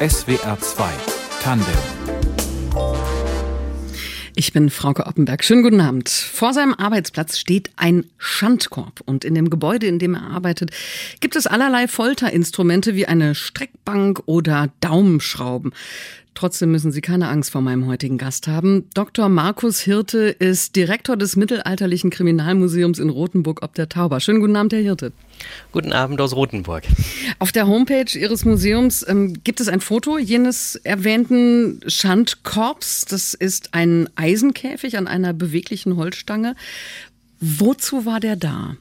SWR 2 Tandem ich bin Frauke Oppenberg. Schönen guten Abend. Vor seinem Arbeitsplatz steht ein Schandkorb und in dem Gebäude, in dem er arbeitet, gibt es allerlei Folterinstrumente wie eine Streckbank oder Daumenschrauben. Trotzdem müssen Sie keine Angst vor meinem heutigen Gast haben. Dr. Markus Hirte ist Direktor des Mittelalterlichen Kriminalmuseums in Rothenburg ob der Tauber. Schönen guten Abend, Herr Hirte. Guten Abend aus Rothenburg. Auf der Homepage Ihres Museums ähm, gibt es ein Foto jenes erwähnten Schandkorbs. Das ist ein Eisenkäfig an einer beweglichen Holzstange. Wozu war der da?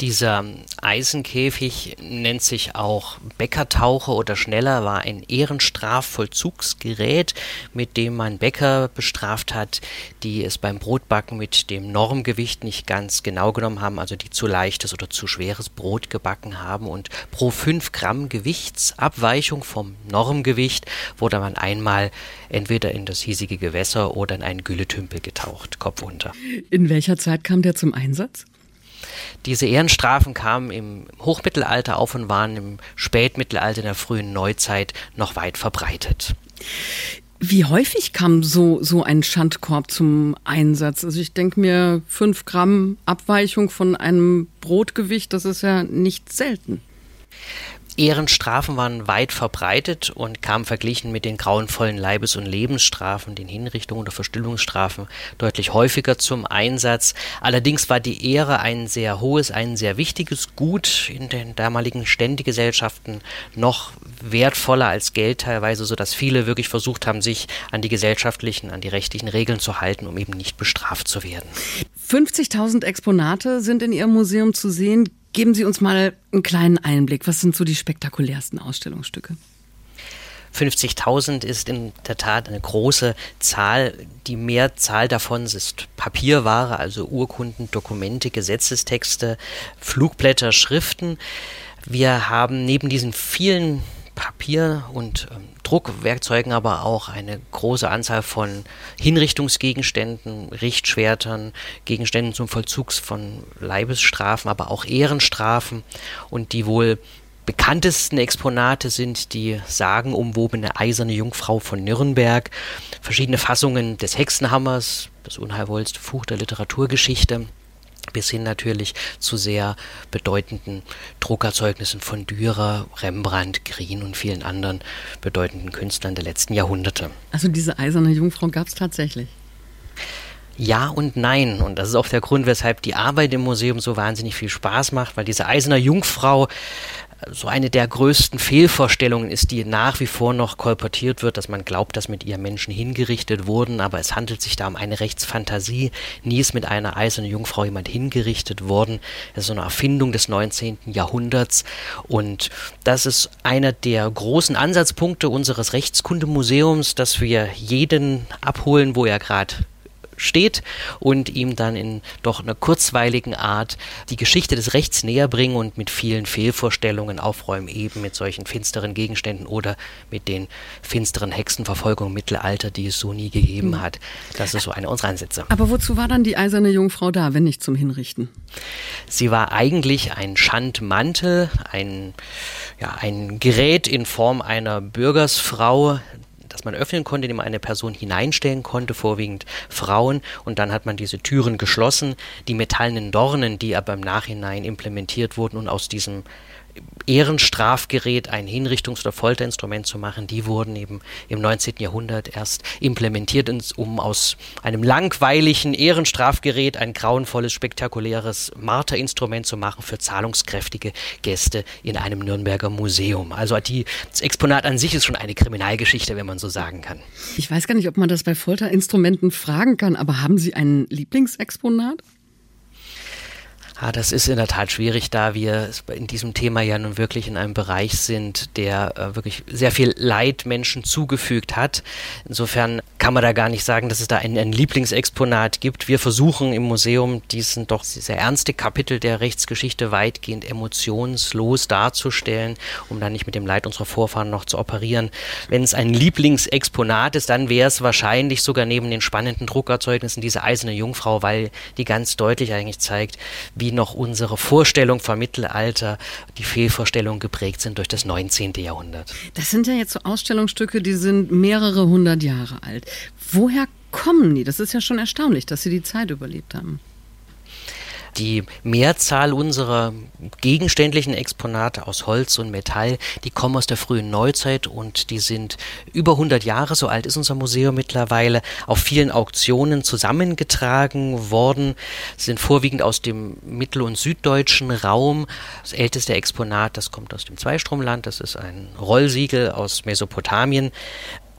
Dieser Eisenkäfig nennt sich auch Bäckertauche oder schneller, war ein Ehrenstrafvollzugsgerät, mit dem man Bäcker bestraft hat, die es beim Brotbacken mit dem Normgewicht nicht ganz genau genommen haben, also die zu leichtes oder zu schweres Brot gebacken haben. Und pro 5 Gramm Gewichtsabweichung vom Normgewicht wurde man einmal entweder in das hiesige Gewässer oder in einen Gülletümpel getaucht, kopfunter. In welcher Zeit kam der zum Einsatz? Diese Ehrenstrafen kamen im Hochmittelalter auf und waren im Spätmittelalter, in der frühen Neuzeit noch weit verbreitet. Wie häufig kam so, so ein Schandkorb zum Einsatz? Also ich denke mir, fünf Gramm Abweichung von einem Brotgewicht, das ist ja nicht selten. Ehrenstrafen waren weit verbreitet und kamen verglichen mit den grauenvollen Leibes- und Lebensstrafen, den Hinrichtungen oder Verstümmelungsstrafen, deutlich häufiger zum Einsatz. Allerdings war die Ehre ein sehr hohes, ein sehr wichtiges Gut in den damaligen Ständegesellschaften, noch wertvoller als Geld teilweise, sodass viele wirklich versucht haben, sich an die gesellschaftlichen, an die rechtlichen Regeln zu halten, um eben nicht bestraft zu werden. 50.000 Exponate sind in Ihrem Museum zu sehen. Geben Sie uns mal einen kleinen Einblick. Was sind so die spektakulärsten Ausstellungsstücke? 50.000 ist in der Tat eine große Zahl. Die Mehrzahl davon ist Papierware, also Urkunden, Dokumente, Gesetzestexte, Flugblätter, Schriften. Wir haben neben diesen vielen Papier- und ähm, Druckwerkzeugen, aber auch eine große Anzahl von Hinrichtungsgegenständen, Richtschwertern, Gegenständen zum Vollzugs von Leibesstrafen, aber auch Ehrenstrafen. Und die wohl bekanntesten Exponate sind die sagenumwobene eiserne Jungfrau von Nürnberg, verschiedene Fassungen des Hexenhammers, das unheilvollste Fuch der Literaturgeschichte, bis hin natürlich zu sehr bedeutenden Druckerzeugnissen von Dürer, Rembrandt, Green und vielen anderen bedeutenden Künstlern der letzten Jahrhunderte. Also diese eiserne Jungfrau gab es tatsächlich. Ja und nein. Und das ist auch der Grund, weshalb die Arbeit im Museum so wahnsinnig viel Spaß macht, weil diese eiserne Jungfrau so eine der größten Fehlvorstellungen ist, die nach wie vor noch kolportiert wird, dass man glaubt, dass mit ihr Menschen hingerichtet wurden, aber es handelt sich da um eine Rechtsfantasie. Nie ist mit einer eisernen Jungfrau jemand hingerichtet worden. Es ist so eine Erfindung des 19. Jahrhunderts und das ist einer der großen Ansatzpunkte unseres Rechtskundemuseums, dass wir jeden abholen, wo er gerade steht und ihm dann in doch einer kurzweiligen Art die Geschichte des Rechts näher bringen und mit vielen Fehlvorstellungen aufräumen, eben mit solchen finsteren Gegenständen oder mit den finsteren Hexenverfolgungen im Mittelalter, die es so nie gegeben mhm. hat. Das ist so einer unserer Ansätze. Aber wozu war dann die eiserne Jungfrau da, wenn nicht zum Hinrichten? Sie war eigentlich ein Schandmantel, ein, ja, ein Gerät in Form einer Bürgersfrau, das man öffnen konnte, in dem man eine Person hineinstellen konnte, vorwiegend Frauen. Und dann hat man diese Türen geschlossen. Die metallenen Dornen, die aber im Nachhinein implementiert wurden und aus diesem Ehrenstrafgerät ein Hinrichtungs- oder Folterinstrument zu machen, die wurden eben im 19. Jahrhundert erst implementiert, um aus einem langweiligen Ehrenstrafgerät ein grauenvolles, spektakuläres Marterinstrument zu machen für zahlungskräftige Gäste in einem Nürnberger Museum. Also die, das Exponat an sich ist schon eine Kriminalgeschichte, wenn man so sagen kann. Ich weiß gar nicht, ob man das bei Folterinstrumenten fragen kann, aber haben Sie ein Lieblingsexponat? Ah, das ist in der Tat schwierig, da wir in diesem Thema ja nun wirklich in einem Bereich sind, der äh, wirklich sehr viel Leid Menschen zugefügt hat. Insofern kann man da gar nicht sagen, dass es da ein, ein Lieblingsexponat gibt. Wir versuchen im Museum diesen doch sehr ernste Kapitel der Rechtsgeschichte weitgehend emotionslos darzustellen, um dann nicht mit dem Leid unserer Vorfahren noch zu operieren. Wenn es ein Lieblingsexponat ist, dann wäre es wahrscheinlich sogar neben den spannenden Druckerzeugnissen diese eiserne Jungfrau, weil die ganz deutlich eigentlich zeigt, wie noch unsere Vorstellung vom Mittelalter, die Fehlvorstellungen geprägt sind durch das 19. Jahrhundert. Das sind ja jetzt so Ausstellungsstücke, die sind mehrere hundert Jahre alt. Woher kommen die? Das ist ja schon erstaunlich, dass sie die Zeit überlebt haben. Die Mehrzahl unserer gegenständlichen Exponate aus Holz und Metall, die kommen aus der frühen Neuzeit und die sind über 100 Jahre, so alt ist unser Museum mittlerweile, auf vielen Auktionen zusammengetragen worden, sind vorwiegend aus dem mittel- und süddeutschen Raum. Das älteste Exponat, das kommt aus dem Zweistromland, das ist ein Rollsiegel aus Mesopotamien.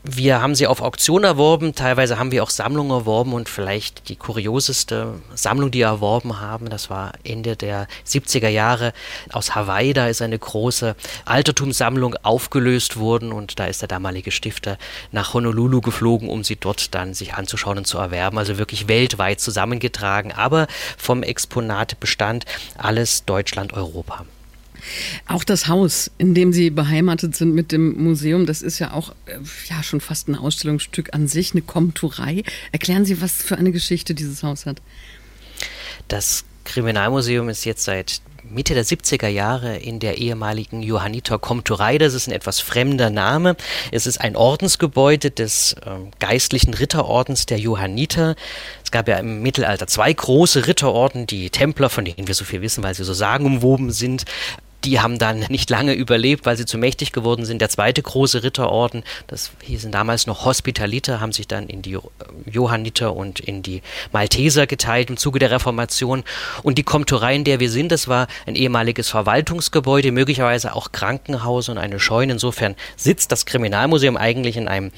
Wir haben sie auf Auktion erworben, teilweise haben wir auch Sammlungen erworben und vielleicht die kurioseste Sammlung, die wir erworben haben, das war Ende der 70er Jahre aus Hawaii. Da ist eine große Altertumssammlung aufgelöst worden und da ist der damalige Stifter nach Honolulu geflogen, um sie dort dann sich anzuschauen und zu erwerben. Also wirklich weltweit zusammengetragen, aber vom Exponatbestand alles Deutschland, Europa. Auch das Haus, in dem Sie beheimatet sind mit dem Museum, das ist ja auch äh, ja, schon fast ein Ausstellungsstück an sich, eine Komturei. Erklären Sie, was für eine Geschichte dieses Haus hat. Das Kriminalmuseum ist jetzt seit Mitte der 70er Jahre in der ehemaligen Johanniter Komturei. Das ist ein etwas fremder Name. Es ist ein Ordensgebäude des äh, geistlichen Ritterordens der Johanniter. Es gab ja im Mittelalter zwei große Ritterorden, die Templer, von denen wir so viel wissen, weil sie so sagenumwoben sind, die haben dann nicht lange überlebt, weil sie zu mächtig geworden sind. Der zweite große Ritterorden, das hießen damals noch Hospitaliter, haben sich dann in die Johanniter und in die Malteser geteilt im Zuge der Reformation. Und die Komturei, in der wir sind, das war ein ehemaliges Verwaltungsgebäude, möglicherweise auch Krankenhaus und eine Scheune. Insofern sitzt das Kriminalmuseum eigentlich in einem,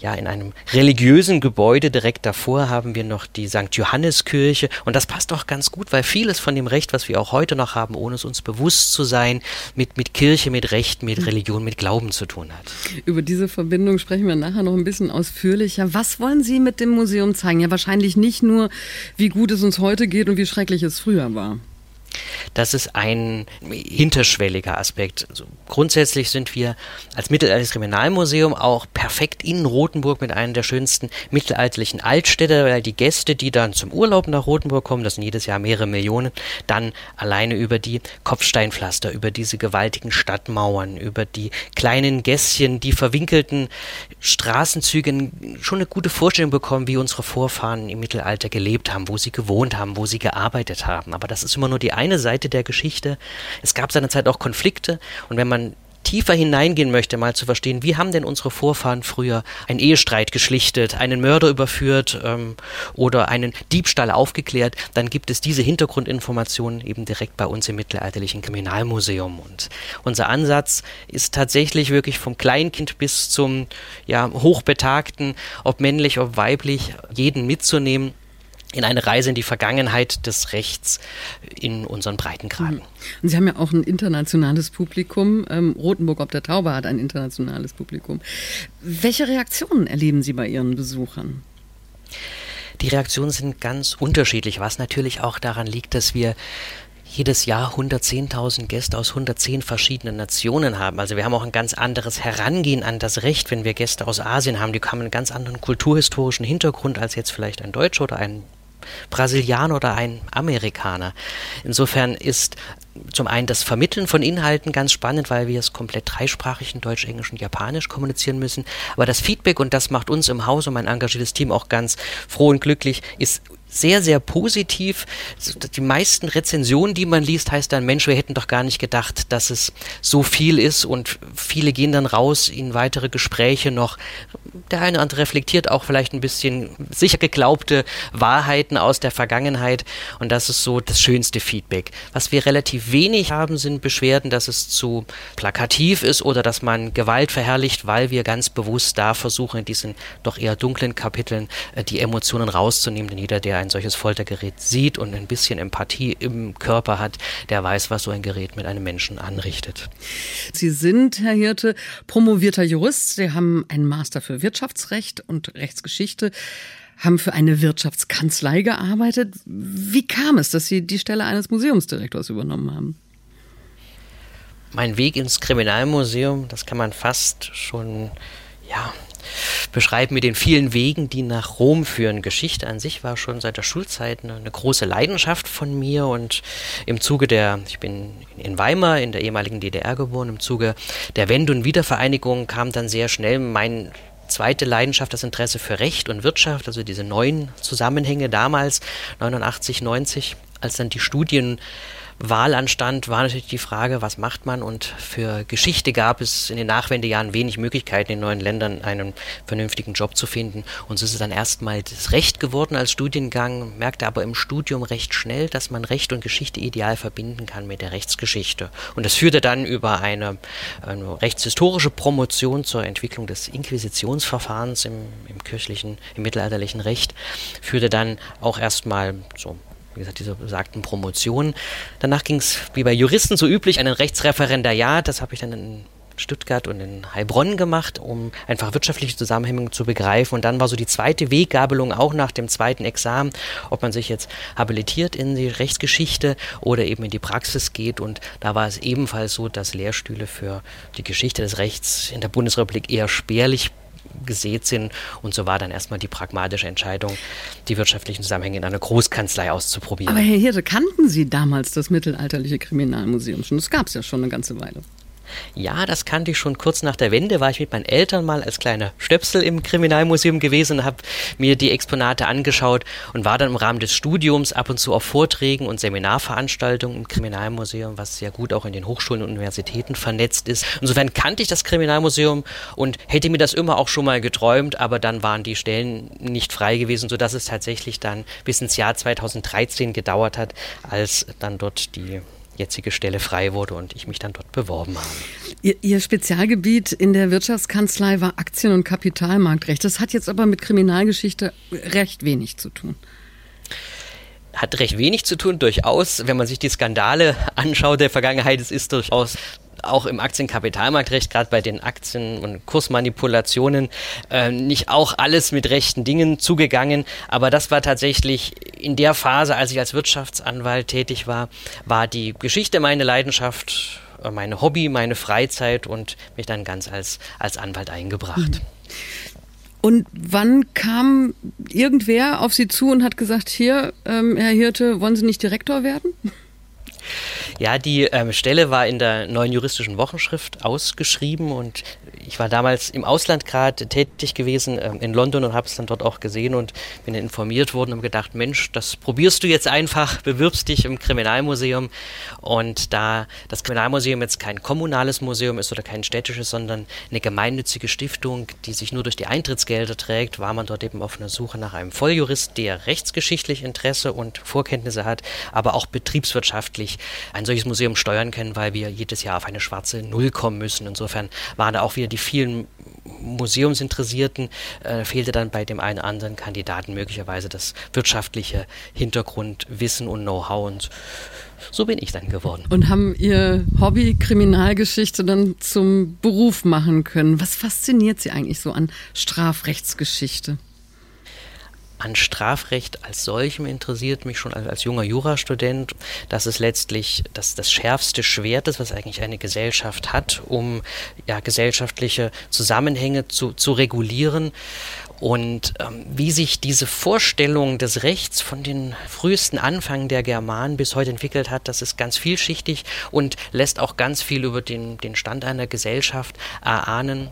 ja, in einem religiösen Gebäude. Direkt davor haben wir noch die St. Johanneskirche. Und das passt auch ganz gut, weil vieles von dem Recht, was wir auch heute noch haben, ohne es uns bewusst zu sein, sein mit, mit Kirche, mit Recht, mit hm. Religion, mit Glauben zu tun hat. Über diese Verbindung sprechen wir nachher noch ein bisschen ausführlicher. Was wollen Sie mit dem Museum zeigen? Ja, wahrscheinlich nicht nur, wie gut es uns heute geht und wie schrecklich es früher war. Das ist ein hinterschwelliger Aspekt. Also grundsätzlich sind wir als mittelalterliches Kriminalmuseum auch perfekt in Rothenburg mit einer der schönsten mittelalterlichen Altstädte, weil die Gäste, die dann zum Urlaub nach Rothenburg kommen, das sind jedes Jahr mehrere Millionen, dann alleine über die Kopfsteinpflaster, über diese gewaltigen Stadtmauern, über die kleinen Gässchen, die verwinkelten Straßenzüge schon eine gute Vorstellung bekommen, wie unsere Vorfahren im Mittelalter gelebt haben, wo sie gewohnt haben, wo sie gearbeitet haben. Aber das ist immer nur die eine Seite der Geschichte. Es gab seinerzeit auch Konflikte und wenn man tiefer hineingehen möchte, mal zu verstehen, wie haben denn unsere Vorfahren früher einen Ehestreit geschlichtet, einen Mörder überführt ähm, oder einen Diebstahl aufgeklärt, dann gibt es diese Hintergrundinformationen eben direkt bei uns im Mittelalterlichen Kriminalmuseum. Und unser Ansatz ist tatsächlich wirklich vom Kleinkind bis zum ja, Hochbetagten, ob männlich, ob weiblich, jeden mitzunehmen in eine Reise in die Vergangenheit des Rechts in unseren Breitengraden. Mhm. Und Sie haben ja auch ein internationales Publikum. Ähm, Rotenburg ob der Taube hat ein internationales Publikum. Welche Reaktionen erleben Sie bei Ihren Besuchern? Die Reaktionen sind ganz unterschiedlich, was natürlich auch daran liegt, dass wir jedes Jahr 110.000 Gäste aus 110 verschiedenen Nationen haben. Also wir haben auch ein ganz anderes Herangehen an das Recht, wenn wir Gäste aus Asien haben. Die haben einen ganz anderen kulturhistorischen Hintergrund als jetzt vielleicht ein Deutscher oder ein Brasilianer oder ein Amerikaner. Insofern ist zum einen das Vermitteln von Inhalten ganz spannend, weil wir es komplett dreisprachig in Deutsch, Englisch und Japanisch kommunizieren müssen. Aber das Feedback, und das macht uns im Haus und mein engagiertes Team auch ganz froh und glücklich, ist sehr, sehr positiv. Die meisten Rezensionen, die man liest, heißt dann, Mensch, wir hätten doch gar nicht gedacht, dass es so viel ist und viele gehen dann raus in weitere Gespräche noch. Der eine oder andere reflektiert auch vielleicht ein bisschen sicher geglaubte Wahrheiten aus der Vergangenheit und das ist so das schönste Feedback. Was wir relativ wenig haben, sind Beschwerden, dass es zu plakativ ist oder dass man Gewalt verherrlicht, weil wir ganz bewusst da versuchen, in diesen doch eher dunklen Kapiteln äh, die Emotionen rauszunehmen, denn jeder, der ein solches Foltergerät sieht und ein bisschen Empathie im Körper hat, der weiß, was so ein Gerät mit einem Menschen anrichtet. Sie sind, Herr Hirte, promovierter Jurist. Sie haben einen Master für Wirtschaftsrecht und Rechtsgeschichte haben für eine Wirtschaftskanzlei gearbeitet. Wie kam es, dass Sie die Stelle eines Museumsdirektors übernommen haben? Mein Weg ins Kriminalmuseum, das kann man fast schon, ja, beschreibt mit den vielen Wegen, die nach Rom führen. Geschichte an sich war schon seit der Schulzeit eine, eine große Leidenschaft von mir und im Zuge der, ich bin in Weimar in der ehemaligen DDR geboren, im Zuge der Wende- und Wiedervereinigung kam dann sehr schnell mein zweite Leidenschaft, das Interesse für Recht und Wirtschaft, also diese neuen Zusammenhänge damals, 89, 90, als dann die Studien Wahl anstand, war natürlich die Frage, was macht man? Und für Geschichte gab es in den Nachwendejahren wenig Möglichkeiten, in neuen Ländern einen vernünftigen Job zu finden. Und so ist es dann erstmal das Recht geworden als Studiengang, merkte aber im Studium recht schnell, dass man Recht und Geschichte ideal verbinden kann mit der Rechtsgeschichte. Und das führte dann über eine, eine rechtshistorische Promotion zur Entwicklung des Inquisitionsverfahrens im, im kirchlichen, im mittelalterlichen Recht, führte dann auch erstmal so wie gesagt, diese besagten Promotionen. Danach ging es, wie bei Juristen so üblich, ein Rechtsreferendariat. Das habe ich dann in Stuttgart und in Heilbronn gemacht, um einfach wirtschaftliche Zusammenhänge zu begreifen. Und dann war so die zweite Weggabelung auch nach dem zweiten Examen, ob man sich jetzt habilitiert in die Rechtsgeschichte oder eben in die Praxis geht. Und da war es ebenfalls so, dass Lehrstühle für die Geschichte des Rechts in der Bundesrepublik eher spärlich gesät sind. Und so war dann erstmal die pragmatische Entscheidung, die wirtschaftlichen Zusammenhänge in einer Großkanzlei auszuprobieren. Aber Herr Hirte, kannten Sie damals das mittelalterliche Kriminalmuseum schon? Das gab es ja schon eine ganze Weile. Ja, das kannte ich schon kurz nach der Wende, war ich mit meinen Eltern mal als kleiner Stöpsel im Kriminalmuseum gewesen und habe mir die Exponate angeschaut und war dann im Rahmen des Studiums ab und zu auf Vorträgen und Seminarveranstaltungen im Kriminalmuseum, was sehr gut auch in den Hochschulen und Universitäten vernetzt ist. Insofern kannte ich das Kriminalmuseum und hätte mir das immer auch schon mal geträumt, aber dann waren die Stellen nicht frei gewesen, sodass es tatsächlich dann bis ins Jahr 2013 gedauert hat, als dann dort die jetzige Stelle frei wurde und ich mich dann dort beworben habe. Ihr, Ihr, Spezialgebiet in der Wirtschaftskanzlei war Aktien- und Kapitalmarktrecht. Das hat jetzt aber mit Kriminalgeschichte recht wenig zu tun hat recht wenig zu tun, durchaus. Wenn man sich die Skandale anschaut der Vergangenheit, es ist durchaus auch im Aktienkapitalmarktrecht, gerade bei den Aktien- und Kursmanipulationen, äh, nicht auch alles mit rechten Dingen zugegangen. Aber das war tatsächlich in der Phase, als ich als Wirtschaftsanwalt tätig war, war die Geschichte meine Leidenschaft, äh, meine Hobby, meine Freizeit und mich dann ganz als, als Anwalt eingebracht. Mhm. Und wann kam irgendwer auf Sie zu und hat gesagt, hier, ähm, Herr Hirte, wollen Sie nicht Direktor werden? Ja, die ähm, Stelle war in der neuen juristischen Wochenschrift ausgeschrieben und ich war damals im Ausland gerade tätig gewesen ähm, in London und habe es dann dort auch gesehen und bin informiert worden und gedacht, Mensch, das probierst du jetzt einfach, bewirbst dich im Kriminalmuseum. Und da das Kriminalmuseum jetzt kein kommunales Museum ist oder kein städtisches, sondern eine gemeinnützige Stiftung, die sich nur durch die Eintrittsgelder trägt, war man dort eben auf einer Suche nach einem Volljurist, der rechtsgeschichtlich Interesse und Vorkenntnisse hat, aber auch betriebswirtschaftlich ein solches Museum steuern können, weil wir jedes Jahr auf eine schwarze Null kommen müssen. Insofern waren da auch wieder die vielen Museumsinteressierten, äh, fehlte dann bei dem einen oder anderen Kandidaten möglicherweise das wirtschaftliche Hintergrundwissen und Know-how und so bin ich dann geworden. Und haben Ihr Hobby Kriminalgeschichte dann zum Beruf machen können. Was fasziniert Sie eigentlich so an Strafrechtsgeschichte? An Strafrecht als solchem interessiert mich schon als, als junger Jurastudent, dass es letztlich das, das schärfste Schwert ist, was eigentlich eine Gesellschaft hat, um ja, gesellschaftliche Zusammenhänge zu, zu regulieren. Und ähm, wie sich diese Vorstellung des Rechts von den frühesten Anfängen der Germanen bis heute entwickelt hat, das ist ganz vielschichtig und lässt auch ganz viel über den, den Stand einer Gesellschaft erahnen.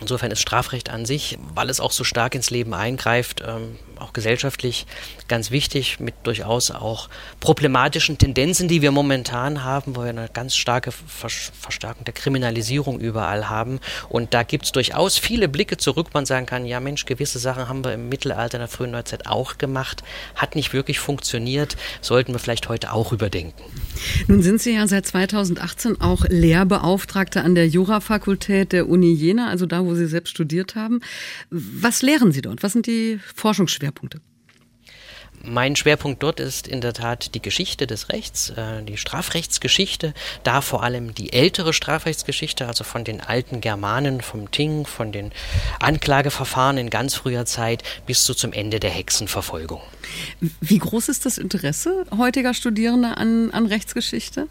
Insofern ist Strafrecht an sich, weil es auch so stark ins Leben eingreift, ähm, auch gesellschaftlich ganz wichtig, mit durchaus auch problematischen Tendenzen, die wir momentan haben, wo wir eine ganz starke Verstärkung der Kriminalisierung überall haben. Und da gibt es durchaus viele Blicke zurück, man sagen kann, ja Mensch, gewisse Sachen haben wir im Mittelalter, in der frühen Neuzeit auch gemacht, hat nicht wirklich funktioniert, sollten wir vielleicht heute auch überdenken. Nun sind Sie ja seit 2018 auch Lehrbeauftragte an der Jurafakultät der Uni Jena, also da, wo Sie selbst studiert haben. Was lehren Sie dort? Was sind die Forschungsschwerpunkte? Mein Schwerpunkt dort ist in der Tat die Geschichte des Rechts, äh, die Strafrechtsgeschichte, da vor allem die ältere Strafrechtsgeschichte, also von den alten Germanen, vom Ting, von den Anklageverfahren in ganz früher Zeit bis zu zum Ende der Hexenverfolgung. Wie groß ist das Interesse heutiger Studierender an, an Rechtsgeschichte?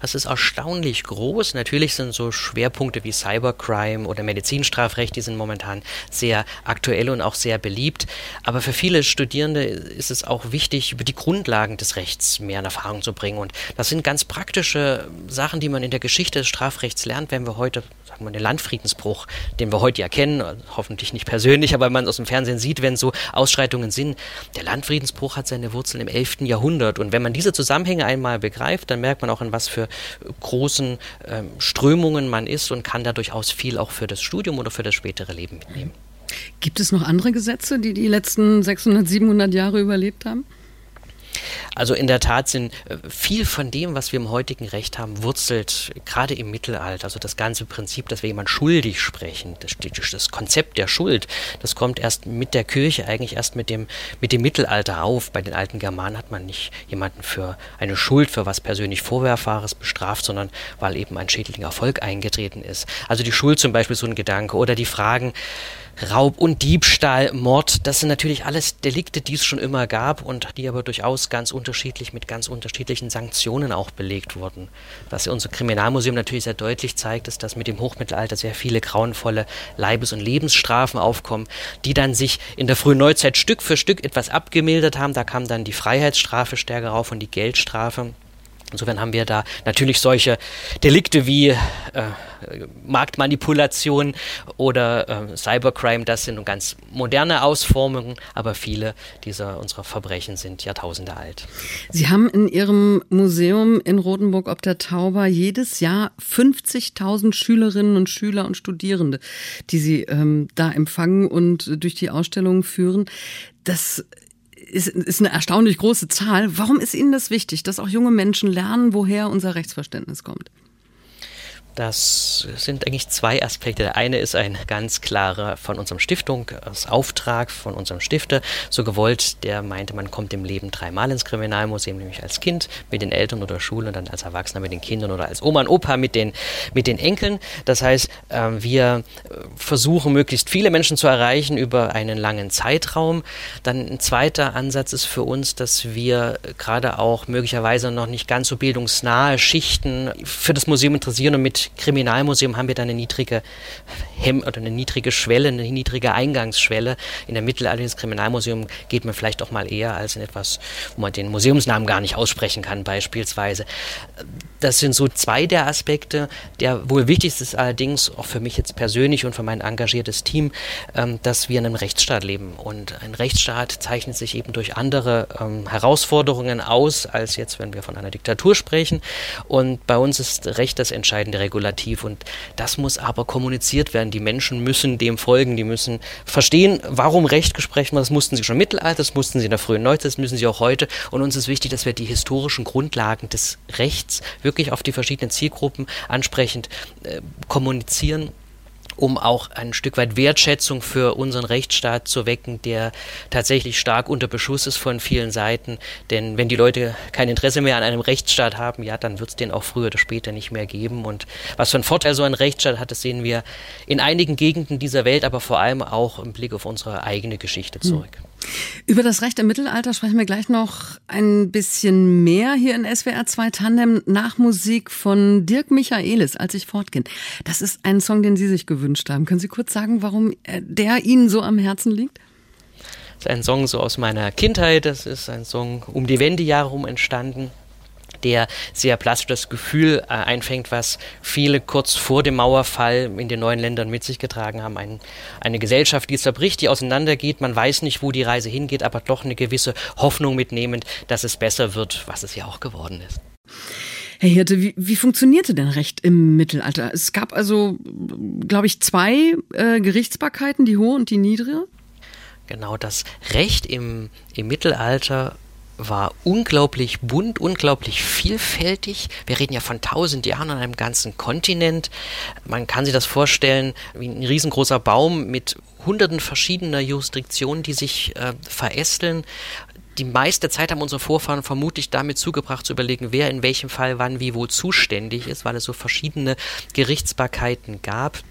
Das ist erstaunlich groß. Natürlich sind so Schwerpunkte wie Cybercrime oder Medizinstrafrecht, die sind momentan sehr aktuell und auch sehr beliebt. Aber für viele Studierende ist es auch wichtig, über die Grundlagen des Rechts mehr in Erfahrung zu bringen. Und das sind ganz praktische Sachen, die man in der Geschichte des Strafrechts lernt, wenn wir heute sagen wir, den Landfriedensbruch, den wir heute ja kennen, hoffentlich nicht persönlich, aber man aus dem Fernsehen sieht, wenn so Ausschreitungen sind. Der Landfriedensbruch hat seine Wurzeln im 11. Jahrhundert. Und wenn man diese Zusammenhänge einmal begreift, dann merkt man auch, in was für großen ähm, Strömungen man ist und kann da durchaus viel auch für das Studium oder für das spätere Leben mitnehmen. Gibt es noch andere Gesetze, die die letzten 600, 700 Jahre überlebt haben? Also in der Tat sind äh, viel von dem, was wir im heutigen Recht haben, wurzelt gerade im Mittelalter. Also das ganze Prinzip, dass wir jemand schuldig sprechen, das, das Konzept der Schuld, das kommt erst mit der Kirche, eigentlich erst mit dem, mit dem Mittelalter auf. Bei den alten Germanen hat man nicht jemanden für eine Schuld, für was persönlich Vorwerfares bestraft, sondern weil eben ein schädlicher Erfolg eingetreten ist. Also die Schuld zum Beispiel so ein Gedanke oder die Fragen, Raub und Diebstahl, Mord, das sind natürlich alles Delikte, die es schon immer gab und die aber durchaus ganz unterschiedlich mit ganz unterschiedlichen Sanktionen auch belegt wurden. Was unser Kriminalmuseum natürlich sehr deutlich zeigt, ist, dass mit dem Hochmittelalter sehr viele grauenvolle Leibes- und Lebensstrafen aufkommen, die dann sich in der frühen Neuzeit Stück für Stück etwas abgemildert haben. Da kam dann die Freiheitsstrafe stärker auf und die Geldstrafe. Insofern haben wir da natürlich solche Delikte wie äh, Marktmanipulation oder äh, Cybercrime, das sind ganz moderne Ausformungen, aber viele dieser unserer Verbrechen sind Jahrtausende alt. Sie haben in Ihrem Museum in Rotenburg ob der Tauber jedes Jahr 50.000 Schülerinnen und Schüler und Studierende, die Sie ähm, da empfangen und durch die Ausstellungen führen. Das ist, ist eine erstaunlich große Zahl. Warum ist Ihnen das wichtig, dass auch junge Menschen lernen, woher unser Rechtsverständnis kommt? Das sind eigentlich zwei Aspekte. Der eine ist ein ganz klarer von unserem Stiftung, als Auftrag von unserem Stifter, so gewollt, der meinte, man kommt im Leben dreimal ins Kriminalmuseum, nämlich als Kind mit den Eltern oder Schule und dann als Erwachsener mit den Kindern oder als Oma und Opa mit den, mit den Enkeln. Das heißt, ähm, wir versuchen, möglichst viele Menschen zu erreichen über einen langen Zeitraum. Dann ein zweiter Ansatz ist für uns, dass wir gerade auch möglicherweise noch nicht ganz so bildungsnahe Schichten für das Museum interessieren und mit Kriminalmuseum haben wir da eine niedrige Hemm oder eine niedrige Schwelle, eine niedrige Eingangsschwelle. In der Mittelalter ins Kriminalmuseum geht man vielleicht auch mal eher als in etwas, wo man den Museumsnamen gar nicht aussprechen kann, beispielsweise. Das sind so zwei der Aspekte. Der wohl wichtigste ist allerdings auch für mich jetzt persönlich und für mein engagiertes Team, ähm, dass wir in einem Rechtsstaat leben. Und ein Rechtsstaat zeichnet sich eben durch andere ähm, Herausforderungen aus, als jetzt, wenn wir von einer Diktatur sprechen. Und bei uns ist Recht das entscheidende Regulativ und das muss aber kommuniziert werden. Die Menschen müssen dem folgen, die müssen verstehen, warum Recht gesprochen wird. Das mussten sie schon im Mittelalter, das mussten sie in der frühen Neuzeit, das müssen sie auch heute. Und uns ist wichtig, dass wir die historischen Grundlagen des Rechts wirklich auf die verschiedenen Zielgruppen ansprechend äh, kommunizieren um auch ein Stück weit Wertschätzung für unseren Rechtsstaat zu wecken, der tatsächlich stark unter Beschuss ist von vielen Seiten. Denn wenn die Leute kein Interesse mehr an einem Rechtsstaat haben, ja, dann wird es den auch früher oder später nicht mehr geben. Und was für einen Vorteil so ein Rechtsstaat hat, das sehen wir in einigen Gegenden dieser Welt, aber vor allem auch im Blick auf unsere eigene Geschichte zurück. Hm. Über das Recht im Mittelalter sprechen wir gleich noch ein bisschen mehr hier in SWR 2 Tandem nach Musik von Dirk Michaelis, als ich fortgehen. Das ist ein Song, den Sie sich gewünscht haben. Können Sie kurz sagen, warum der Ihnen so am Herzen liegt? Das ist ein Song so aus meiner Kindheit. Das ist ein Song um die Wendejahre herum entstanden der sehr plastisch das Gefühl äh, einfängt, was viele kurz vor dem Mauerfall in den neuen Ländern mit sich getragen haben. Ein, eine Gesellschaft, die zerbricht, die auseinandergeht. Man weiß nicht, wo die Reise hingeht, aber doch eine gewisse Hoffnung mitnehmend, dass es besser wird, was es ja auch geworden ist. Herr Hirte, wie, wie funktionierte denn Recht im Mittelalter? Es gab also, glaube ich, zwei äh, Gerichtsbarkeiten, die hohe und die niedrige. Genau, das Recht im, im Mittelalter war unglaublich bunt, unglaublich vielfältig. Wir reden ja von tausend Jahren an einem ganzen Kontinent. Man kann sich das vorstellen wie ein riesengroßer Baum mit hunderten verschiedener Jurisdiktionen, die sich äh, verästeln. Die meiste Zeit haben unsere Vorfahren vermutlich damit zugebracht, zu überlegen, wer in welchem Fall wann wie wo zuständig ist, weil es so verschiedene Gerichtsbarkeiten gab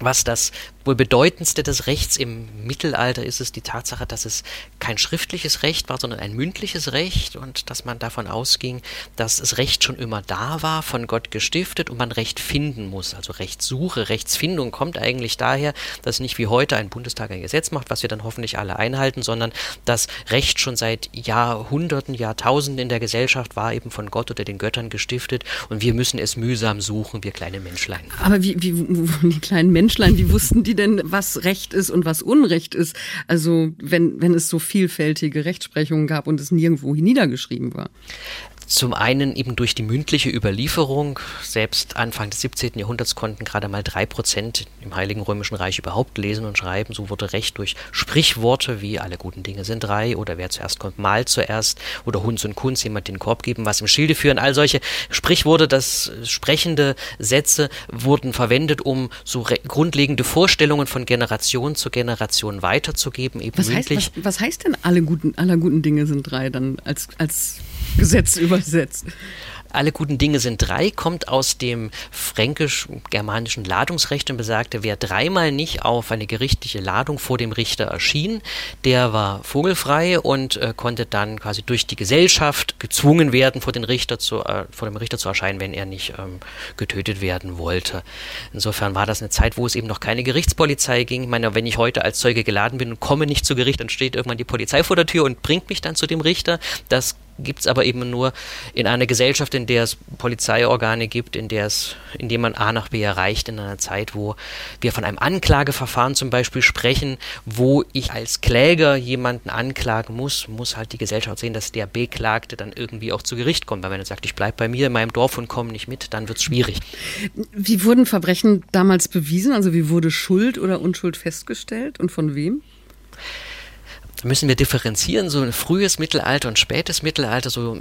was das wohl bedeutendste des Rechts im Mittelalter ist es die Tatsache, dass es kein schriftliches Recht war, sondern ein mündliches Recht und dass man davon ausging, dass das Recht schon immer da war, von Gott gestiftet und man Recht finden muss. Also Rechtssuche, Rechtsfindung kommt eigentlich daher, dass nicht wie heute ein Bundestag ein Gesetz macht, was wir dann hoffentlich alle einhalten, sondern dass Recht schon seit Jahrhunderten, Jahrtausenden in der Gesellschaft war eben von Gott oder den Göttern gestiftet und wir müssen es mühsam suchen, wir kleine Menschlein. Aber wie, wie die kleinen Menschlein, wie wussten die denn, was Recht ist und was Unrecht ist? Also wenn, wenn es so vielfältige Rechtsprechungen gab und es nirgendwo niedergeschrieben war. Zum einen eben durch die mündliche Überlieferung. Selbst Anfang des 17. Jahrhunderts konnten gerade mal drei Prozent im Heiligen Römischen Reich überhaupt lesen und schreiben. So wurde Recht durch Sprichworte wie alle guten Dinge sind drei oder wer zuerst kommt, mal zuerst oder Hunds und Kunz jemand den Korb geben, was im Schilde führen. All solche Sprichworte, das sprechende Sätze wurden verwendet, um so grundlegende Vorstellungen von Generation zu Generation weiterzugeben. Eben was, heißt, was, was heißt denn alle guten, aller guten Dinge sind drei dann als, als Gesetz übersetzt. Alle guten Dinge sind drei, kommt aus dem fränkisch-germanischen Ladungsrecht und besagte, wer dreimal nicht auf eine gerichtliche Ladung vor dem Richter erschien, der war vogelfrei und äh, konnte dann quasi durch die Gesellschaft gezwungen werden, vor, den Richter zu, äh, vor dem Richter zu erscheinen, wenn er nicht ähm, getötet werden wollte. Insofern war das eine Zeit, wo es eben noch keine Gerichtspolizei ging. Ich meine, wenn ich heute als Zeuge geladen bin und komme nicht zu Gericht, dann steht irgendwann die Polizei vor der Tür und bringt mich dann zu dem Richter. Das gibt es aber eben nur in einer Gesellschaft, in der es Polizeiorgane gibt, in der es, in dem man A nach B erreicht, in einer Zeit, wo wir von einem Anklageverfahren zum Beispiel sprechen, wo ich als Kläger jemanden anklagen muss, muss halt die Gesellschaft sehen, dass der Beklagte dann irgendwie auch zu Gericht kommt. Weil wenn er sagt, ich bleibe bei mir in meinem Dorf und komme nicht mit, dann wird es schwierig. Wie wurden Verbrechen damals bewiesen? Also wie wurde Schuld oder Unschuld festgestellt und von wem? Da müssen wir differenzieren, so ein frühes Mittelalter und spätes Mittelalter, so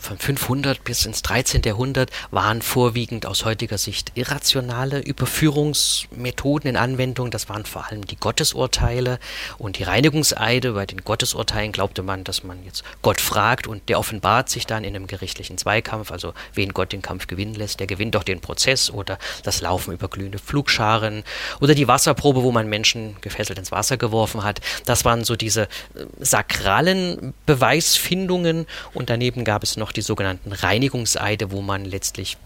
von 500 bis ins 13. Jahrhundert, waren vorwiegend aus heutiger Sicht irrationale Überführungsmethoden in Anwendung. Das waren vor allem die Gottesurteile und die Reinigungseide. Bei den Gottesurteilen glaubte man, dass man jetzt Gott fragt und der offenbart sich dann in einem gerichtlichen Zweikampf, also wen Gott den Kampf gewinnen lässt, der gewinnt doch den Prozess oder das Laufen über glühende Flugscharen oder die Wasserprobe, wo man Menschen gefesselt ins Wasser geworfen hat. Das waren so diese sakralen Beweisfindungen und daneben gab es noch die sogenannten Reinigungseide, wo man letztlich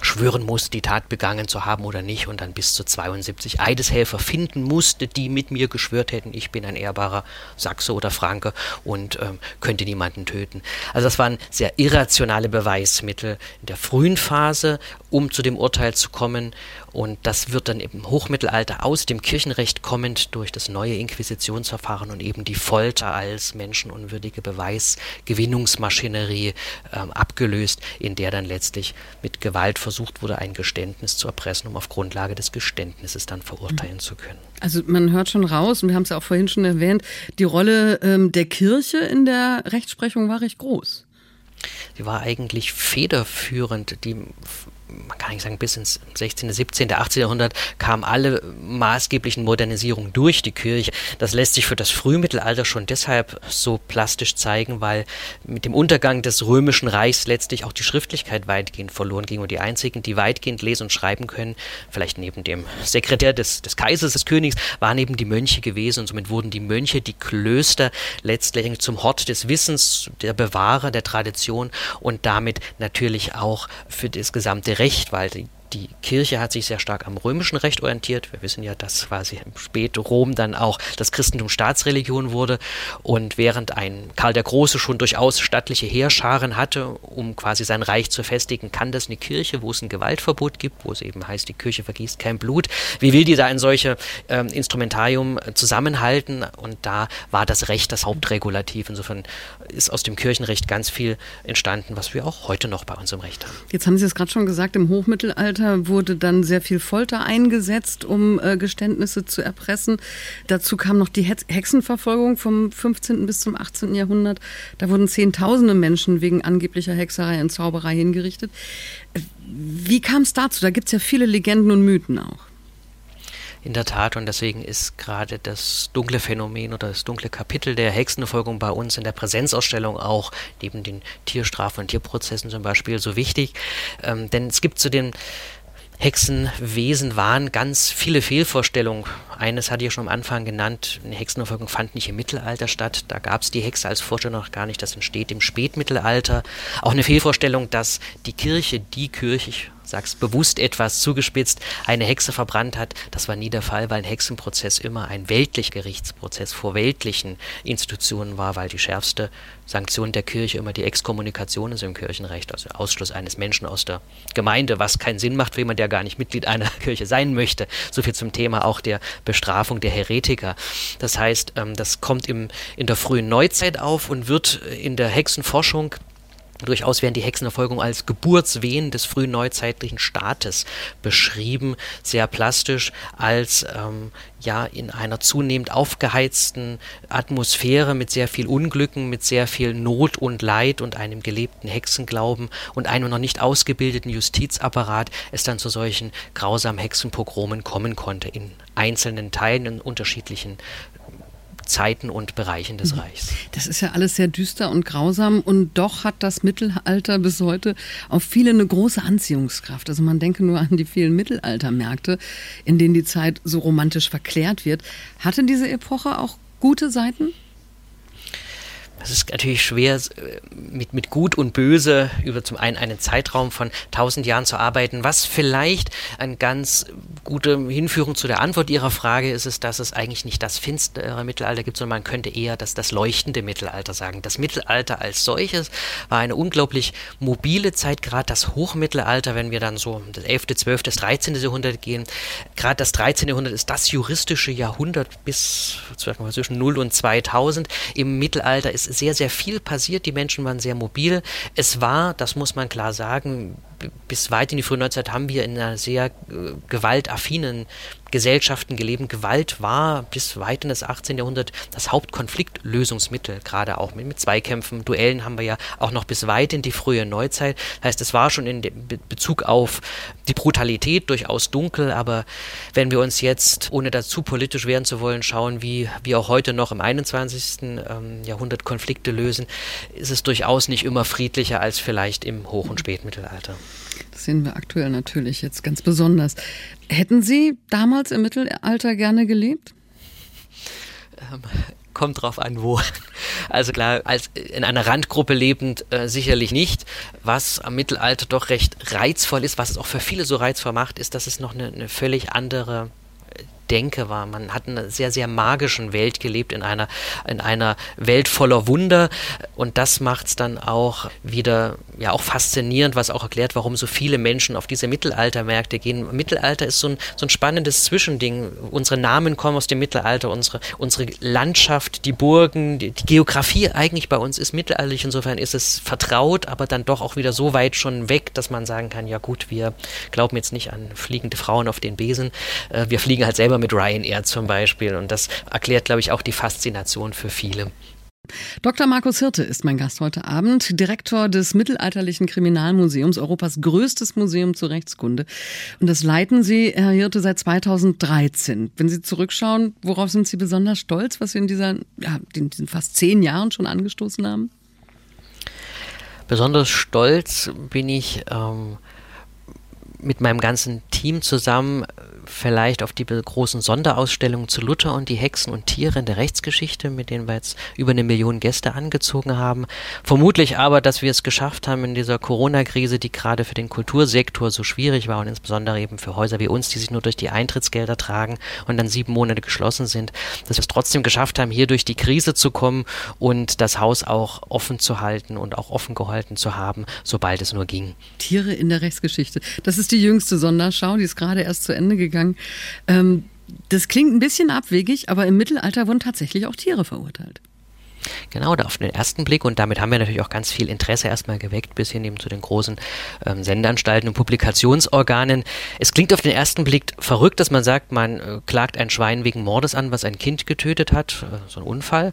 schwören muss, die Tat begangen zu haben oder nicht und dann bis zu 72 Eideshelfer finden musste, die mit mir geschwört hätten, ich bin ein ehrbarer Sachse oder Franke und ähm, könnte niemanden töten. Also das waren sehr irrationale Beweismittel in der frühen Phase, um zu dem Urteil zu kommen und das wird dann im Hochmittelalter aus dem Kirchenrecht kommend durch das neue Inquisitionsverfahren und eben die Folter als menschenunwürdige Beweisgewinnungsmaschinerie ähm, abgelöst, in der dann letztlich mit Gewalt versucht wurde, ein Geständnis zu erpressen, um auf Grundlage des Geständnisses dann verurteilen zu können. Also man hört schon raus, und wir haben es ja auch vorhin schon erwähnt, die Rolle ähm, der Kirche in der Rechtsprechung war recht groß. Sie war eigentlich federführend. Die man kann nicht sagen, bis ins 16., 17., 18. Jahrhundert kamen alle maßgeblichen Modernisierungen durch die Kirche. Das lässt sich für das Frühmittelalter schon deshalb so plastisch zeigen, weil mit dem Untergang des römischen Reichs letztlich auch die Schriftlichkeit weitgehend verloren ging und die einzigen, die weitgehend lesen und schreiben können, vielleicht neben dem Sekretär des, des Kaisers, des Königs, waren eben die Mönche gewesen und somit wurden die Mönche, die Klöster letztlich zum Hort des Wissens, der Bewahrer der Tradition und damit natürlich auch für das gesamte Recht, weil die die Kirche hat sich sehr stark am römischen Recht orientiert. Wir wissen ja, dass quasi im Spätrom dann auch das Christentum Staatsreligion wurde. Und während ein Karl der Große schon durchaus stattliche Heerscharen hatte, um quasi sein Reich zu festigen, kann das eine Kirche, wo es ein Gewaltverbot gibt, wo es eben heißt, die Kirche vergießt kein Blut. Wie will die da ein solches ähm, Instrumentarium zusammenhalten? Und da war das Recht das Hauptregulativ. Insofern ist aus dem Kirchenrecht ganz viel entstanden, was wir auch heute noch bei uns im Recht haben. Jetzt haben Sie es gerade schon gesagt, im Hochmittelalter Mittelalter wurde dann sehr viel Folter eingesetzt, um äh, Geständnisse zu erpressen. Dazu kam noch die Hexenverfolgung vom 15. bis zum 18. Jahrhundert. Da wurden Zehntausende Menschen wegen angeblicher Hexerei und Zauberei hingerichtet. Wie kam es dazu? Da gibt es ja viele Legenden und Mythen auch. In der Tat, und deswegen ist gerade das dunkle Phänomen oder das dunkle Kapitel der Hexenverfolgung bei uns in der Präsenzausstellung auch, neben den Tierstrafen und Tierprozessen zum Beispiel, so wichtig. Ähm, denn es gibt zu den Hexenwesen waren ganz viele Fehlvorstellungen. Eines hatte ich schon am Anfang genannt, eine Hexenverfolgung fand nicht im Mittelalter statt. Da gab es die Hexe als Vorstellung noch gar nicht. Das entsteht im Spätmittelalter. Auch eine Fehlvorstellung, dass die Kirche, die Kirche, ich sag's bewusst etwas zugespitzt, eine Hexe verbrannt hat. Das war nie der Fall, weil ein Hexenprozess immer ein weltlich Gerichtsprozess vor weltlichen Institutionen war, weil die schärfste Sanktion der Kirche immer die Exkommunikation ist im Kirchenrecht, also Ausschluss eines Menschen aus der Gemeinde, was keinen Sinn macht für jemanden, der gar nicht Mitglied einer Kirche sein möchte. So viel zum Thema auch der Bestrafung der Heretiker. Das heißt, ähm, das kommt im, in der frühen Neuzeit auf und wird in der Hexenforschung Durchaus werden die Hexenerfolgungen als Geburtswehen des frühen neuzeitlichen Staates beschrieben, sehr plastisch als ähm, ja in einer zunehmend aufgeheizten Atmosphäre mit sehr viel Unglücken, mit sehr viel Not und Leid und einem gelebten Hexenglauben und einem noch nicht ausgebildeten Justizapparat es dann zu solchen grausamen Hexenpogromen kommen konnte in einzelnen Teilen in unterschiedlichen Zeiten und Bereichen des mhm. Reichs. Das ist ja alles sehr düster und grausam und doch hat das Mittelalter bis heute auf viele eine große Anziehungskraft. Also man denke nur an die vielen Mittelaltermärkte, in denen die Zeit so romantisch verklärt wird. Hatte diese Epoche auch gute Seiten? Es ist natürlich schwer, äh, mit, mit Gut und Böse über zum einen einen Zeitraum von tausend Jahren zu arbeiten. Was vielleicht eine ganz gute Hinführung zu der Antwort Ihrer Frage ist, ist, dass es eigentlich nicht das finstere Mittelalter gibt, sondern man könnte eher das, das leuchtende Mittelalter sagen. Das Mittelalter als solches war eine unglaublich mobile Zeit, gerade das Hochmittelalter, wenn wir dann so das 11., 12., das 13. Jahrhundert gehen. Gerade das 13. Jahrhundert ist das juristische Jahrhundert bis zwischen 0 und 2000. Im Mittelalter ist sehr, sehr viel passiert. Die Menschen waren sehr mobil. Es war, das muss man klar sagen, bis weit in die frühe Neuzeit haben wir in einer sehr äh, gewaltaffinen Gesellschaften gelebt. Gewalt war bis weit in das 18. Jahrhundert das Hauptkonfliktlösungsmittel, gerade auch mit, mit Zweikämpfen, Duellen haben wir ja auch noch bis weit in die frühe Neuzeit. Das heißt, es war schon in Be Bezug auf die Brutalität durchaus dunkel, aber wenn wir uns jetzt, ohne dazu politisch werden zu wollen, schauen, wie wir auch heute noch im 21. Ähm, Jahrhundert Konflikte lösen, ist es durchaus nicht immer friedlicher als vielleicht im Hoch- und Spätmittelalter. Sehen wir aktuell natürlich jetzt ganz besonders. Hätten Sie damals im Mittelalter gerne gelebt? Ähm, kommt drauf an, wo. Also klar, als in einer Randgruppe lebend äh, sicherlich nicht. Was am Mittelalter doch recht reizvoll ist, was es auch für viele so reizvoll macht, ist, dass es noch eine, eine völlig andere denke, war. Man hat in einer sehr, sehr magischen Welt gelebt, in einer, in einer Welt voller Wunder. Und das macht es dann auch wieder ja auch faszinierend, was auch erklärt, warum so viele Menschen auf diese Mittelaltermärkte gehen. Mittelalter ist so ein, so ein spannendes Zwischending. Unsere Namen kommen aus dem Mittelalter, unsere, unsere Landschaft, die Burgen, die, die Geografie eigentlich bei uns ist mittelalterlich. Insofern ist es vertraut, aber dann doch auch wieder so weit schon weg, dass man sagen kann, ja gut, wir glauben jetzt nicht an fliegende Frauen auf den Besen. Äh, wir fliegen halt selber mit Ryanair zum Beispiel. Und das erklärt, glaube ich, auch die Faszination für viele. Dr. Markus Hirte ist mein Gast heute Abend, Direktor des Mittelalterlichen Kriminalmuseums, Europas größtes Museum zur Rechtskunde. Und das leiten Sie, Herr Hirte, seit 2013. Wenn Sie zurückschauen, worauf sind Sie besonders stolz, was Sie in, dieser, ja, in diesen fast zehn Jahren schon angestoßen haben? Besonders stolz bin ich ähm, mit meinem ganzen Team zusammen vielleicht auf die großen Sonderausstellungen zu Luther und die Hexen und Tiere in der Rechtsgeschichte, mit denen wir jetzt über eine Million Gäste angezogen haben. Vermutlich aber, dass wir es geschafft haben in dieser Corona-Krise, die gerade für den Kultursektor so schwierig war und insbesondere eben für Häuser wie uns, die sich nur durch die Eintrittsgelder tragen und dann sieben Monate geschlossen sind, dass wir es trotzdem geschafft haben, hier durch die Krise zu kommen und das Haus auch offen zu halten und auch offen gehalten zu haben, sobald es nur ging. Tiere in der Rechtsgeschichte. Das ist die jüngste Sonderschau, die ist gerade erst zu Ende gegangen gegangen. Ähm, das klingt ein bisschen abwegig, aber im Mittelalter wurden tatsächlich auch Tiere verurteilt. Genau, da auf den ersten Blick und damit haben wir natürlich auch ganz viel Interesse erstmal geweckt, bis hin eben zu den großen ähm, Sendeanstalten und Publikationsorganen. Es klingt auf den ersten Blick verrückt, dass man sagt, man äh, klagt ein Schwein wegen Mordes an, was ein Kind getötet hat, äh, so ein Unfall.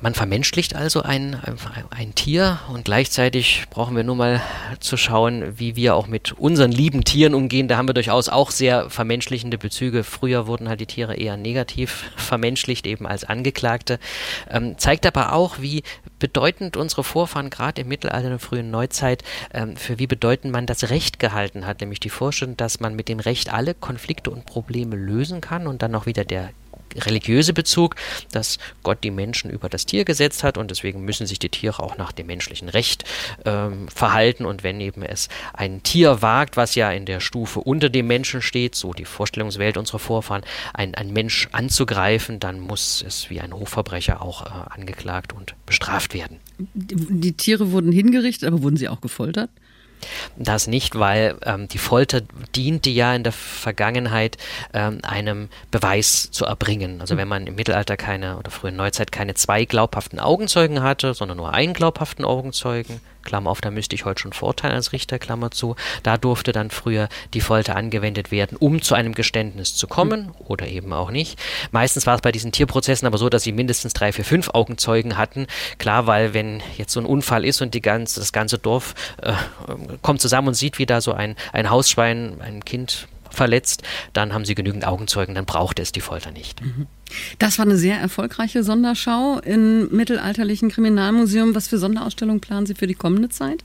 Man vermenschlicht also ein, ein Tier und gleichzeitig brauchen wir nur mal zu schauen, wie wir auch mit unseren lieben Tieren umgehen. Da haben wir durchaus auch sehr vermenschlichende Bezüge. Früher wurden halt die Tiere eher negativ vermenschlicht, eben als Angeklagte. Ähm, zeigt aber auch, wie bedeutend unsere Vorfahren gerade im Mittelalter und frühen Neuzeit, ähm, für wie bedeutend man das Recht gehalten hat, nämlich die Vorstellung, dass man mit dem Recht alle Konflikte und Probleme lösen kann und dann auch wieder der religiöse Bezug, dass Gott die Menschen über das Tier gesetzt hat und deswegen müssen sich die Tiere auch nach dem menschlichen Recht ähm, verhalten und wenn eben es ein Tier wagt, was ja in der Stufe unter dem Menschen steht, so die Vorstellungswelt unserer Vorfahren, ein, ein Mensch anzugreifen, dann muss es wie ein Hochverbrecher auch äh, angeklagt und bestraft werden. Die Tiere wurden hingerichtet, aber wurden sie auch gefoltert? Das nicht, weil ähm, die Folter diente ja in der Vergangenheit ähm, einem Beweis zu erbringen. Also wenn man im Mittelalter keine oder frühen Neuzeit keine zwei glaubhaften Augenzeugen hatte, sondern nur einen glaubhaften Augenzeugen, Klammer auf, da müsste ich heute schon Vorteil als Richter, Klammer zu. Da durfte dann früher die Folter angewendet werden, um zu einem Geständnis zu kommen oder eben auch nicht. Meistens war es bei diesen Tierprozessen aber so, dass sie mindestens drei, vier, fünf Augenzeugen hatten. Klar, weil wenn jetzt so ein Unfall ist und die ganze, das ganze Dorf äh, kommt zusammen und sieht, wie da so ein, ein Hausschwein, ein Kind verletzt, dann haben sie genügend Augenzeugen, dann braucht es die Folter nicht. Mhm. Das war eine sehr erfolgreiche Sonderschau im mittelalterlichen Kriminalmuseum. Was für Sonderausstellungen planen Sie für die kommende Zeit?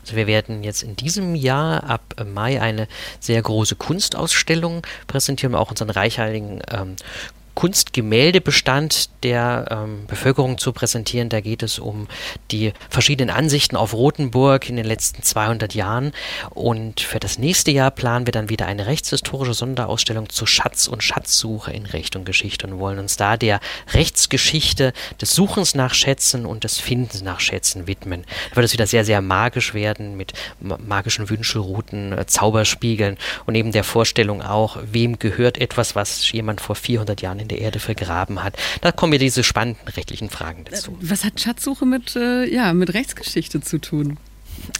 Also wir werden jetzt in diesem Jahr ab Mai eine sehr große Kunstausstellung präsentieren, auch unseren reichhaltigen ähm, Kunstgemäldebestand der ähm, Bevölkerung zu präsentieren. Da geht es um die verschiedenen Ansichten auf Rothenburg in den letzten 200 Jahren. Und für das nächste Jahr planen wir dann wieder eine rechtshistorische Sonderausstellung zu Schatz und Schatzsuche in Recht und Geschichte und wollen uns da der Rechtsgeschichte des Suchens nach Schätzen und des Findens nach Schätzen widmen. Da wird es wieder sehr, sehr magisch werden mit magischen Wünschelrouten, äh, Zauberspiegeln und eben der Vorstellung auch, wem gehört etwas, was jemand vor 400 Jahren in der Erde vergraben hat. Da kommen mir diese spannenden rechtlichen Fragen dazu. Was hat Schatzsuche mit, äh, ja, mit Rechtsgeschichte zu tun?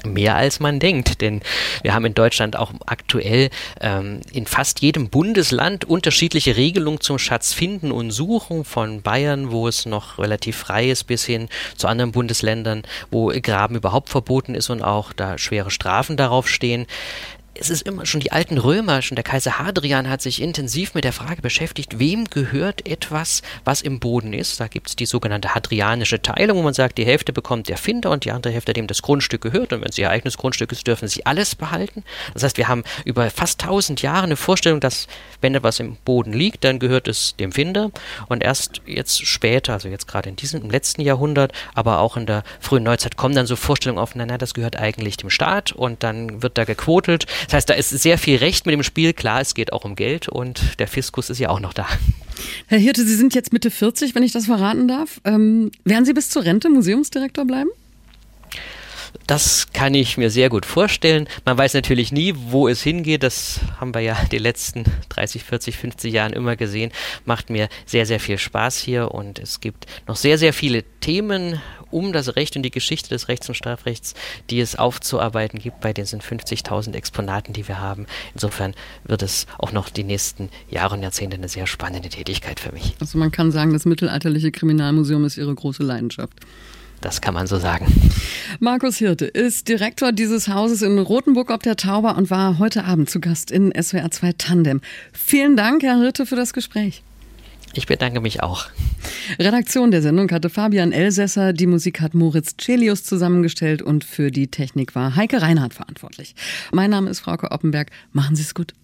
Mehr als man denkt, denn wir haben in Deutschland auch aktuell ähm, in fast jedem Bundesland unterschiedliche Regelungen zum Schatzfinden und Suchen, von Bayern, wo es noch relativ frei ist, bis hin zu anderen Bundesländern, wo Graben überhaupt verboten ist und auch da schwere Strafen darauf stehen es ist immer schon die alten Römer, schon der Kaiser Hadrian hat sich intensiv mit der Frage beschäftigt, wem gehört etwas, was im Boden ist. Da gibt es die sogenannte hadrianische Teilung, wo man sagt, die Hälfte bekommt der Finder und die andere Hälfte, dem das Grundstück gehört. Und wenn es ihr eigenes Grundstück ist, dürfen sie alles behalten. Das heißt, wir haben über fast tausend Jahre eine Vorstellung, dass wenn etwas im Boden liegt, dann gehört es dem Finder. Und erst jetzt später, also jetzt gerade in diesem im letzten Jahrhundert, aber auch in der frühen Neuzeit kommen dann so Vorstellungen auf, nein, nein, das gehört eigentlich dem Staat und dann wird da gequotelt. Das heißt, da ist sehr viel Recht mit dem Spiel. Klar, es geht auch um Geld und der Fiskus ist ja auch noch da. Herr Hirte, Sie sind jetzt Mitte 40, wenn ich das verraten darf. Ähm, werden Sie bis zur Rente Museumsdirektor bleiben? Das kann ich mir sehr gut vorstellen. Man weiß natürlich nie, wo es hingeht. Das haben wir ja die letzten 30, 40, 50 Jahren immer gesehen. Macht mir sehr, sehr viel Spaß hier und es gibt noch sehr, sehr viele Themen um das Recht und die Geschichte des Rechts und Strafrechts, die es aufzuarbeiten gibt bei diesen 50.000 Exponaten, die wir haben. Insofern wird es auch noch die nächsten Jahre und Jahrzehnte eine sehr spannende Tätigkeit für mich. Also man kann sagen, das mittelalterliche Kriminalmuseum ist Ihre große Leidenschaft. Das kann man so sagen. Markus Hirte ist Direktor dieses Hauses in Rothenburg ob der Tauber und war heute Abend zu Gast in SWR 2 Tandem. Vielen Dank, Herr Hirte, für das Gespräch. Ich bedanke mich auch. Redaktion der Sendung hatte Fabian Elsässer, die Musik hat Moritz Celius zusammengestellt und für die Technik war Heike Reinhardt verantwortlich. Mein Name ist Frauke Oppenberg. Machen Sie es gut.